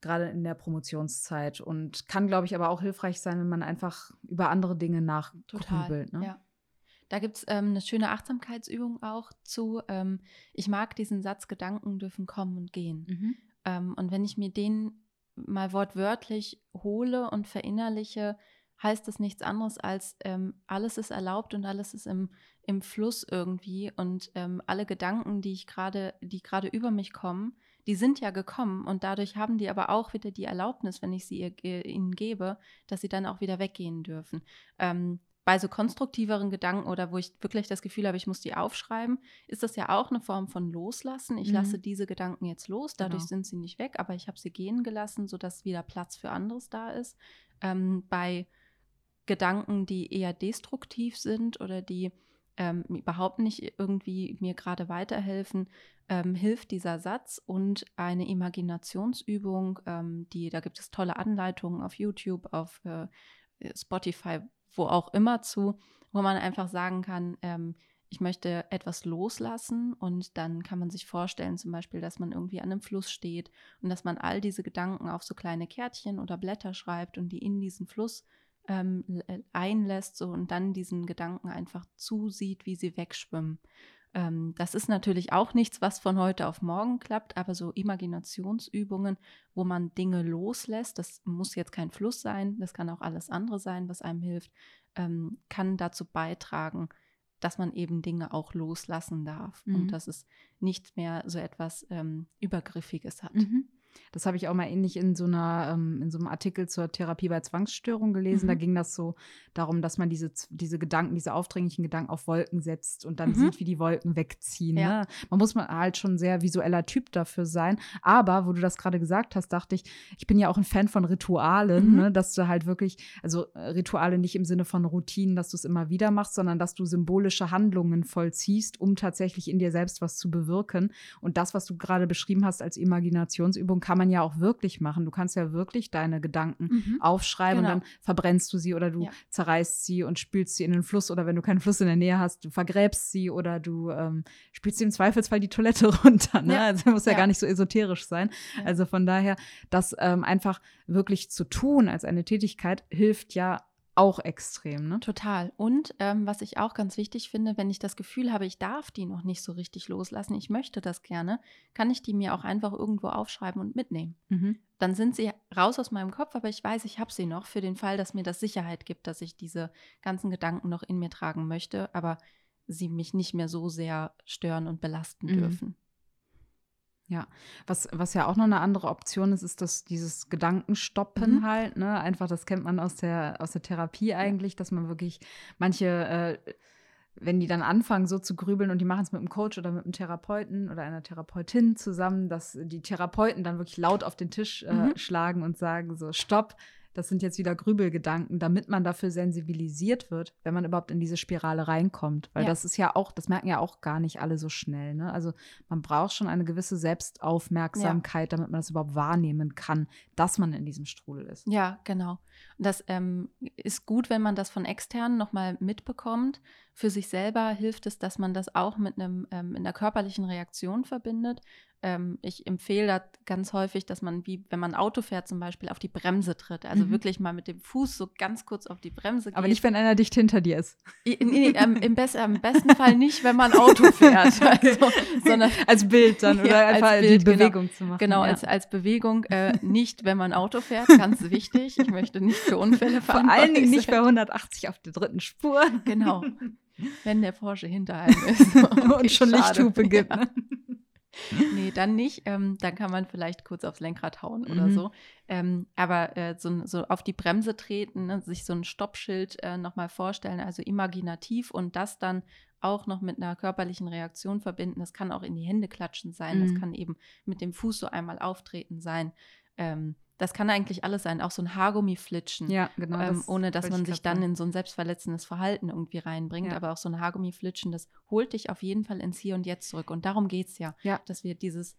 gerade in der Promotionszeit. Und kann, glaube ich, aber auch hilfreich sein, wenn man einfach über andere Dinge nachgrübelt. Ne? Ja. Da gibt es ähm, eine schöne Achtsamkeitsübung auch zu. Ähm, ich mag diesen Satz, Gedanken dürfen kommen und gehen. Mhm. Ähm, und wenn ich mir den mal wortwörtlich hole und verinnerliche, heißt das nichts anderes als ähm, alles ist erlaubt und alles ist im, im Fluss irgendwie und ähm, alle Gedanken, die ich gerade, die gerade über mich kommen, die sind ja gekommen und dadurch haben die aber auch wieder die Erlaubnis, wenn ich sie ihr, ihnen gebe, dass sie dann auch wieder weggehen dürfen. Ähm, bei so konstruktiveren Gedanken oder wo ich wirklich das Gefühl habe, ich muss die aufschreiben, ist das ja auch eine Form von Loslassen. Ich Mhm. lasse diese Gedanken jetzt los, dadurch Genau. sind sie nicht weg, aber ich habe sie gehen gelassen, sodass wieder Platz für anderes da ist. Ähm, bei Gedanken, die eher destruktiv sind oder die ähm, überhaupt nicht irgendwie mir gerade weiterhelfen, ähm, hilft dieser Satz und eine Imaginationsübung, ähm, die, da gibt es tolle Anleitungen auf YouTube, auf äh, Spotify, wo auch immer zu, wo man einfach sagen kann, ähm, ich möchte etwas loslassen und dann kann man sich vorstellen, zum Beispiel, dass man irgendwie an einem Fluss steht und dass man all diese Gedanken auf so kleine Kärtchen oder Blätter schreibt und die in diesen Fluss ähm, äh, einlässt so, und dann diesen Gedanken einfach zusieht, wie sie wegschwimmen. Ähm, das ist natürlich auch nichts, was von heute auf morgen klappt, aber so Imaginationsübungen, wo man Dinge loslässt, das muss jetzt kein Fluss sein, das kann auch alles andere sein, was einem hilft, ähm, kann dazu beitragen, dass man eben Dinge auch loslassen darf Mhm. und dass es nicht mehr so etwas ähm, Übergriffiges hat. Mhm. Das habe ich auch mal ähnlich in so einer, ähm, in so einem Artikel zur Therapie bei Zwangsstörungen gelesen. Da Mhm. ging das so darum, dass man diese, diese Gedanken, diese aufdringlichen Gedanken auf Wolken setzt und dann Mhm. sieht, wie die Wolken wegziehen. Ja. Ne? Man muss mal halt schon ein sehr visueller Typ dafür sein. Aber, wo du das gerade gesagt hast, dachte ich, ich bin ja auch ein Fan von Ritualen, Mhm. ne? dass du halt wirklich, also äh, Rituale nicht im Sinne von Routinen, dass du es immer wieder machst, sondern dass du symbolische Handlungen vollziehst, um tatsächlich in dir selbst was zu bewirken. Und das, was du gerade beschrieben hast als Imaginationsübung, kann man ja auch wirklich machen. Du kannst ja wirklich deine Gedanken Mhm. aufschreiben Genau. und dann verbrennst du sie oder du Ja. zerreißt sie und spülst sie in den Fluss oder wenn du keinen Fluss in der Nähe hast, du vergräbst sie oder du ähm, spülst sie im Zweifelsfall die Toilette runter. Ne? Ja. Also muss ja, Ja. gar nicht so esoterisch sein. Also von daher, das ähm, einfach wirklich zu tun als eine Tätigkeit hilft ja auch extrem. Ne? Total. Und ähm, was ich auch ganz wichtig finde, wenn ich das Gefühl habe, ich darf die noch nicht so richtig loslassen, ich möchte das gerne, kann ich die mir auch einfach irgendwo aufschreiben und mitnehmen. Mhm. Dann sind sie raus aus meinem Kopf, aber ich weiß, ich habe sie noch für den Fall, dass mir das Sicherheit gibt, dass ich diese ganzen Gedanken noch in mir tragen möchte, aber sie mich nicht mehr so sehr stören und belasten Mhm. dürfen. Was, was ja auch noch eine andere Option ist, ist das dieses Gedankenstoppen Mhm. halt, ne? Einfach, das kennt man aus der, aus der Therapie eigentlich, dass man wirklich manche, äh, wenn die dann anfangen, so zu grübeln und die machen es mit einem Coach oder mit einem Therapeuten oder einer Therapeutin zusammen, dass die Therapeuten dann wirklich laut auf den Tisch äh, Mhm. schlagen und sagen: so, stopp, das sind jetzt wieder Grübelgedanken, damit man dafür sensibilisiert wird, wenn man überhaupt in diese Spirale reinkommt. Weil Ja. das ist ja auch, das merken ja auch gar nicht alle so schnell. Ne? Also man braucht schon eine gewisse Selbstaufmerksamkeit, damit man das überhaupt wahrnehmen kann, dass man in diesem Strudel ist. Ja, genau. Und das ähm, ist gut, wenn man das von externen nochmal mitbekommt. Für sich selber hilft es, dass man das auch mit einem ähm, in der körperlichen Reaktion verbindet. Ähm, ich empfehle da ganz häufig, dass man, wie wenn man Auto fährt, zum Beispiel auf die Bremse tritt. Also Mhm. wirklich mal mit dem Fuß so ganz kurz auf die Bremse geht. Aber nicht, wenn einer dicht hinter dir ist. I- nee, ähm, im, best, am besten Fall nicht, wenn man Auto fährt, also, sondern Als Bild dann oder Ja, als einfach Bild, die genau. Bewegung zu machen. Genau, ja. als, als Bewegung äh, nicht, wenn man Auto fährt, ganz wichtig. Ich möchte nicht für Unfälle Vor fahren. allen Dingen nicht bei 180 auf der dritten Spur. Genau. Wenn der Porsche hinter einem ist. und schon schade. Lichthupe gibt. Ja. Ne? nee, dann nicht. Ähm, dann kann man vielleicht kurz aufs Lenkrad hauen oder Mhm. so. Ähm, aber äh, so, so auf die Bremse treten, ne, sich so ein Stoppschild äh, nochmal vorstellen, also imaginativ und das dann auch noch mit einer körperlichen Reaktion verbinden. Das kann auch in die Hände klatschen sein. Das Mhm. kann eben mit dem Fuß so einmal auftreten sein. Ähm, das kann eigentlich alles sein. Auch so ein Haargummi flitschen Ja, genau. ähm, das ohne dass man ich sich dann in so ein selbstverletzendes Verhalten irgendwie reinbringt. Ja. Aber auch so ein Haargummi-Flitschen, das holt dich auf jeden Fall ins Hier und Jetzt zurück. Und darum geht es ja, Ja. dass wir dieses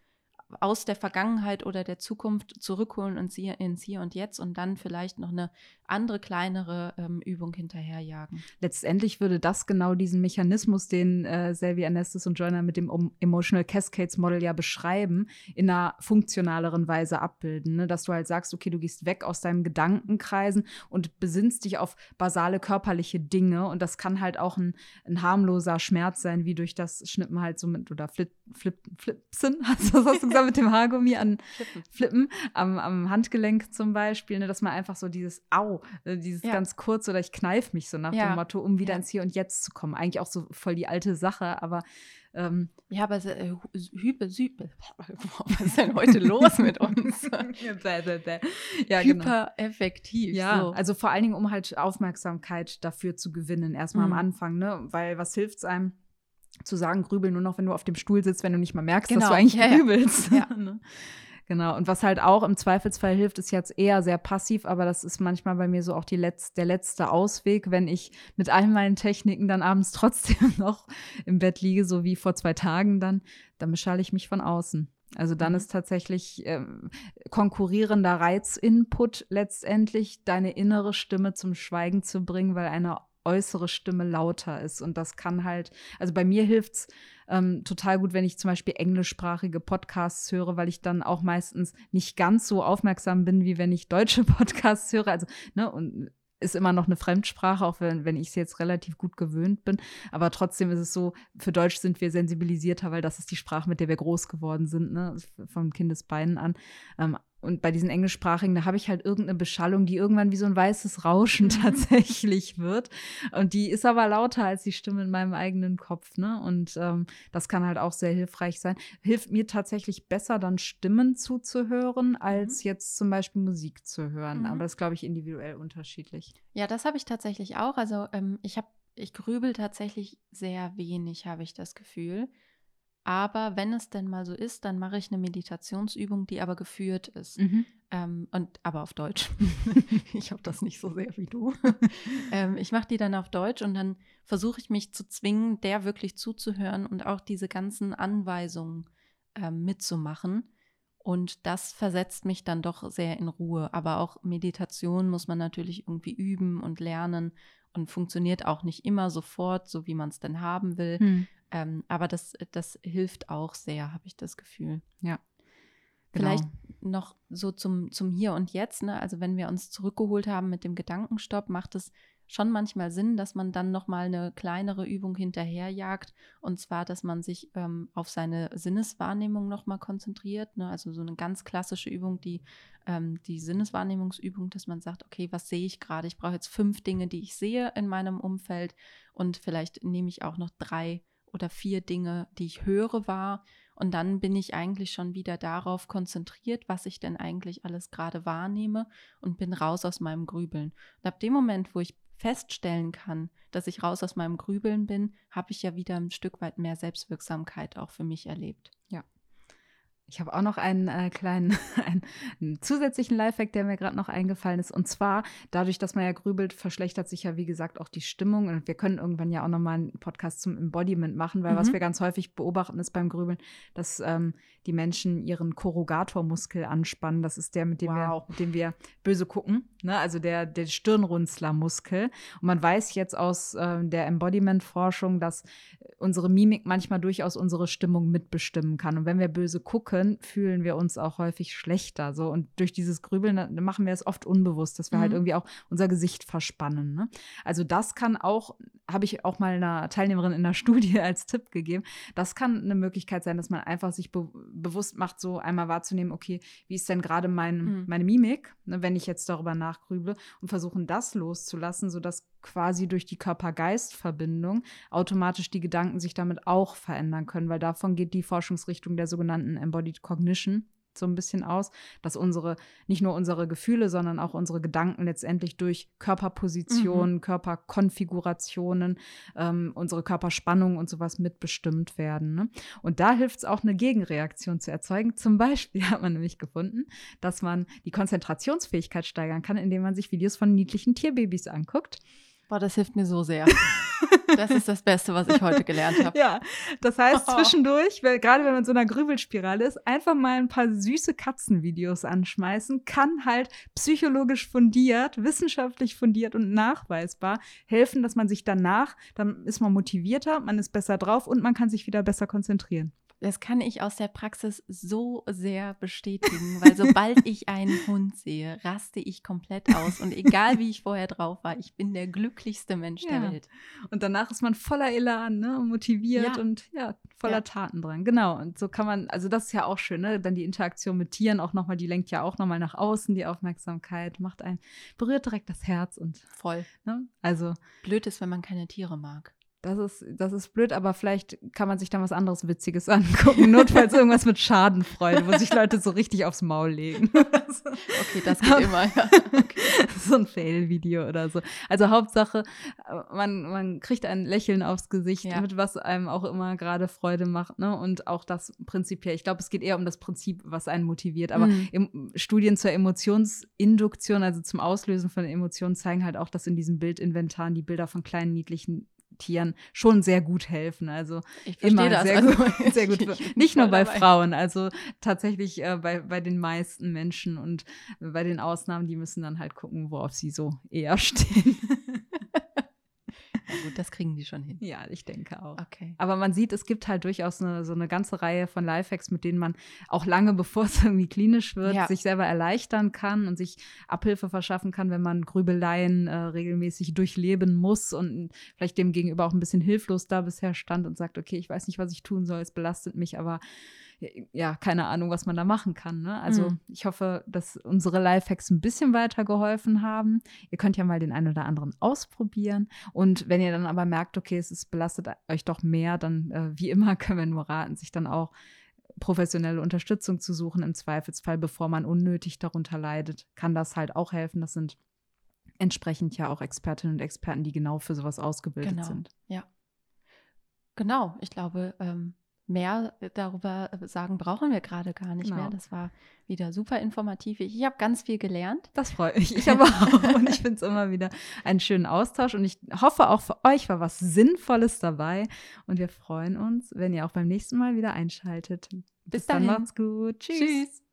aus der Vergangenheit oder der Zukunft zurückholen und sie ins Hier und Jetzt und dann vielleicht noch eine andere kleinere ähm, Übung hinterherjagen. letztendlich würde das genau diesen Mechanismus, den äh, Selvi Anestis und Joyner mit dem Emotional Cascades Model ja beschreiben, in einer funktionaleren Weise abbilden. Ne? Dass du halt sagst, okay, du gehst weg aus deinem Gedankenkreisen und besinnst dich auf basale körperliche Dinge. Und das kann halt auch ein, ein harmloser Schmerz sein, wie durch das Schnippen halt so mit, oder Flip, Flip, Flipsen, hast du, was hast du gesagt, mit dem Haargummi an Flippen am, am Handgelenk zum Beispiel, ne, dass man einfach so dieses Au, äh, dieses Ja. ganz kurz oder ich kneif mich so nach Ja. dem Motto, um wieder Ja. ins Hier und Jetzt zu kommen. Eigentlich auch so voll die alte Sache, aber ähm, Ja, aber äh, Hype, Hype, was ist denn heute los mit uns? ja, genau. Hypereffektiv. Ja, so. also vor allen Dingen, um halt Aufmerksamkeit dafür zu gewinnen, erstmal Mhm. am Anfang, ne? Weil was hilft es einem zu sagen, grübel nur noch, wenn du auf dem Stuhl sitzt, wenn du nicht mal merkst, dass Genau, du eigentlich ja, ja. grübelst. Ja. ne? Genau. Und was halt auch im Zweifelsfall hilft, ist jetzt eher sehr passiv, aber das ist manchmal bei mir so auch die letz der letzte Ausweg, wenn ich mit all meinen Techniken dann abends trotzdem noch im Bett liege, so wie vor zwei Tagen dann, dann beschalle ich mich von außen. Also dann Mhm. ist tatsächlich ähm, konkurrierender Reizinput letztendlich deine innere Stimme zum Schweigen zu bringen, weil eine äußere Stimme lauter ist. Und das kann halt, also bei mir hilft es ähm, total gut, wenn ich zum Beispiel englischsprachige Podcasts höre, weil ich dann auch meistens nicht ganz so aufmerksam bin, wie wenn ich deutsche Podcasts höre. Also, ne, und ist immer noch eine Fremdsprache, auch wenn, wenn ich es jetzt relativ gut gewöhnt bin. Aber trotzdem ist es so, für Deutsch sind wir sensibilisierter, weil das ist die Sprache, mit der wir groß geworden sind, ne? Von Kindesbeinen an. Ähm, und bei diesen englischsprachigen, da habe ich halt irgendeine Beschallung, die irgendwann wie so ein weißes Rauschen Mhm. tatsächlich wird. Und die ist aber lauter als die Stimme in meinem eigenen Kopf, ne? Und ähm, das kann halt auch sehr hilfreich sein. Hilft mir tatsächlich besser, dann Stimmen zuzuhören, als jetzt zum Beispiel Musik zu hören. Mhm. Aber das glaube ich, individuell unterschiedlich. Ja, das habe ich tatsächlich auch. Also ähm, ich habe, ich grübel tatsächlich sehr wenig, habe ich das Gefühl. Aber wenn es denn mal so ist, dann mache ich eine Meditationsübung, die aber geführt ist. Ähm, und aber auf Deutsch. ich habe das nicht so sehr wie du. ähm, ich mache die dann auf Deutsch und dann versuche ich mich zu zwingen, der wirklich zuzuhören und auch diese ganzen Anweisungen ähm, mitzumachen. Und das versetzt mich dann doch sehr in Ruhe. Aber auch Meditation muss man natürlich irgendwie üben und lernen und funktioniert auch nicht immer sofort, so wie man es denn haben will. Hm. Ähm, aber das, das hilft auch sehr, habe ich das Gefühl. Genau. Vielleicht noch so zum, zum Hier und Jetzt, ne? Also wenn wir uns zurückgeholt haben mit dem Gedankenstopp, macht es schon manchmal Sinn, dass man dann nochmal eine kleinere Übung hinterherjagt. Und zwar, dass man sich ähm, auf seine Sinneswahrnehmung nochmal konzentriert. Ne? Also so eine ganz klassische Übung, die, ähm, die Sinneswahrnehmungsübung, dass man sagt, okay, was sehe ich gerade? Ich brauche jetzt fünf Dinge, die ich sehe in meinem Umfeld. Und vielleicht nehme ich auch noch drei oder vier Dinge, die ich höre, wahr. Und dann bin ich eigentlich schon wieder darauf konzentriert, was ich denn eigentlich alles gerade wahrnehme und bin raus aus meinem Grübeln. Und ab dem Moment, wo ich feststellen kann, dass ich raus aus meinem Grübeln bin, habe ich ja wieder ein Stück weit mehr Selbstwirksamkeit auch für mich erlebt. Ich habe auch noch einen äh, kleinen, einen, einen zusätzlichen Lifehack, der mir gerade noch eingefallen ist. Und zwar, dadurch, dass man ja grübelt, verschlechtert sich ja, wie gesagt, auch die Stimmung. Und wir können irgendwann ja auch nochmal einen Podcast zum Embodiment machen, weil was Mhm. wir ganz häufig beobachten, ist beim Grübeln, dass ähm, die Menschen ihren Korrugatormuskel anspannen. Das ist der, mit dem, Wow. wir, mit dem wir böse gucken. Ne? Also der, der Stirnrunzlermuskel. Und man weiß jetzt aus ähm, der Embodiment-Forschung, dass unsere Mimik manchmal durchaus unsere Stimmung mitbestimmen kann. Und wenn wir böse gucken, fühlen wir uns auch häufig schlechter. So. Und durch dieses Grübeln machen wir es oft unbewusst, dass wir halt Mhm. irgendwie auch unser Gesicht verspannen. Ne? Also das kann auch habe ich auch mal einer Teilnehmerin in der Studie als Tipp gegeben. Das kann eine Möglichkeit sein, dass man einfach sich be bewusst macht, so einmal wahrzunehmen, okay, wie ist denn gerade mein, mhm. meine Mimik, ne, wenn ich jetzt darüber nachgrüble und versuchen, das loszulassen, sodass quasi durch die Körper-Geist-Verbindung automatisch die Gedanken sich damit auch verändern können, weil davon geht die Forschungsrichtung der sogenannten Embodied Cognition so ein bisschen aus, dass unsere, nicht nur unsere Gefühle, sondern auch unsere Gedanken letztendlich durch Körperpositionen, mhm. Körperkonfigurationen, ähm, unsere Körperspannung und sowas mitbestimmt werden. Ne? Und da hilft es auch, eine Gegenreaktion zu erzeugen. Zum Beispiel hat man nämlich gefunden, dass man die Konzentrationsfähigkeit steigern kann, indem man sich Videos von niedlichen Tierbabys anguckt. Boah, das hilft mir so sehr. Das ist das Beste, was ich heute gelernt habe. Ja, das heißt oh. zwischendurch, weil, gerade wenn man in so einer Grübelspirale ist, einfach mal ein paar süße Katzenvideos anschmeißen, kann halt psychologisch fundiert, wissenschaftlich fundiert und nachweisbar helfen, dass man sich danach, dann ist man motivierter, man ist besser drauf und man kann sich wieder besser konzentrieren. Das kann ich aus der Praxis so sehr bestätigen, weil sobald ich einen Hund sehe, raste ich komplett aus. Und egal wie ich vorher drauf war, ich bin der glücklichste Mensch ja. der Welt. Und danach ist man voller Elan, ne? motiviert ja. und ja, voller ja. Taten dran. Genau. Und so kann man, also das ist ja auch schön, ne? Dann die Interaktion mit Tieren auch nochmal, die lenkt ja auch nochmal nach außen, die Aufmerksamkeit, macht einen, berührt direkt das Herz und voll. Ne? Also. Blöd ist, wenn man keine Tiere mag. Das ist, das ist blöd, aber vielleicht kann man sich dann was anderes Witziges angucken. Notfalls irgendwas mit Schadenfreude, wo sich Leute so richtig aufs Maul legen. okay, das geht immer, ja. Okay. So ein Fail-Video oder so. Also Hauptsache, man, man kriegt ein Lächeln aufs Gesicht, ja. mit was einem auch immer gerade Freude macht. Ne? Und auch das prinzipiell. Ich glaube, es geht eher um das Prinzip, was einen motiviert. Aber mhm. Studien zur Emotionsinduktion, also zum Auslösen von Emotionen, zeigen halt auch, dass in diesem Bildinventar die Bilder von kleinen, niedlichen Tieren schon sehr gut helfen. Also immer das. sehr, also, gut, sehr gut. Nicht nur bei dabei. Frauen, also tatsächlich äh, bei, bei den meisten Menschen und bei den Ausnahmen, die müssen dann halt gucken, worauf sie so eher stehen. Gut, das kriegen die schon hin. Ja, ich denke auch. Okay. Aber man sieht, es gibt halt durchaus eine, so eine ganze Reihe von Lifehacks, mit denen man auch lange bevor es irgendwie klinisch wird, ja. sich selber erleichtern kann und sich Abhilfe verschaffen kann, wenn man Grübeleien äh, regelmäßig durchleben muss und vielleicht dem gegenüber auch ein bisschen hilflos da bisher stand und sagt, okay, ich weiß nicht, was ich tun soll, es belastet mich, aber ja, keine Ahnung, was man da machen kann. Ne? Also mhm. ich hoffe, dass unsere Lifehacks ein bisschen weitergeholfen haben. Ihr könnt ja mal den einen oder anderen ausprobieren. Und wenn ihr dann aber merkt, okay, es ist, belastet euch doch mehr, dann äh, wie immer können wir nur raten, sich dann auch professionelle Unterstützung zu suchen im Zweifelsfall, bevor man unnötig darunter leidet, kann das halt auch helfen. Das sind entsprechend ja auch Expertinnen und Experten, die genau für sowas ausgebildet genau. sind. Ja. Genau, ich glaube, ähm, mehr darüber sagen brauchen wir gerade gar nicht genau. mehr. Das war wieder super informativ. Ich, habe ganz viel gelernt. Das freut mich. Ich aber auch. und ich finde es immer wieder einen schönen Austausch. Und ich hoffe, auch für euch war was Sinnvolles dabei. Und wir freuen uns, wenn ihr auch beim nächsten Mal wieder einschaltet. Bis, Bis dann. Macht's gut. Tschüss. Tschüss.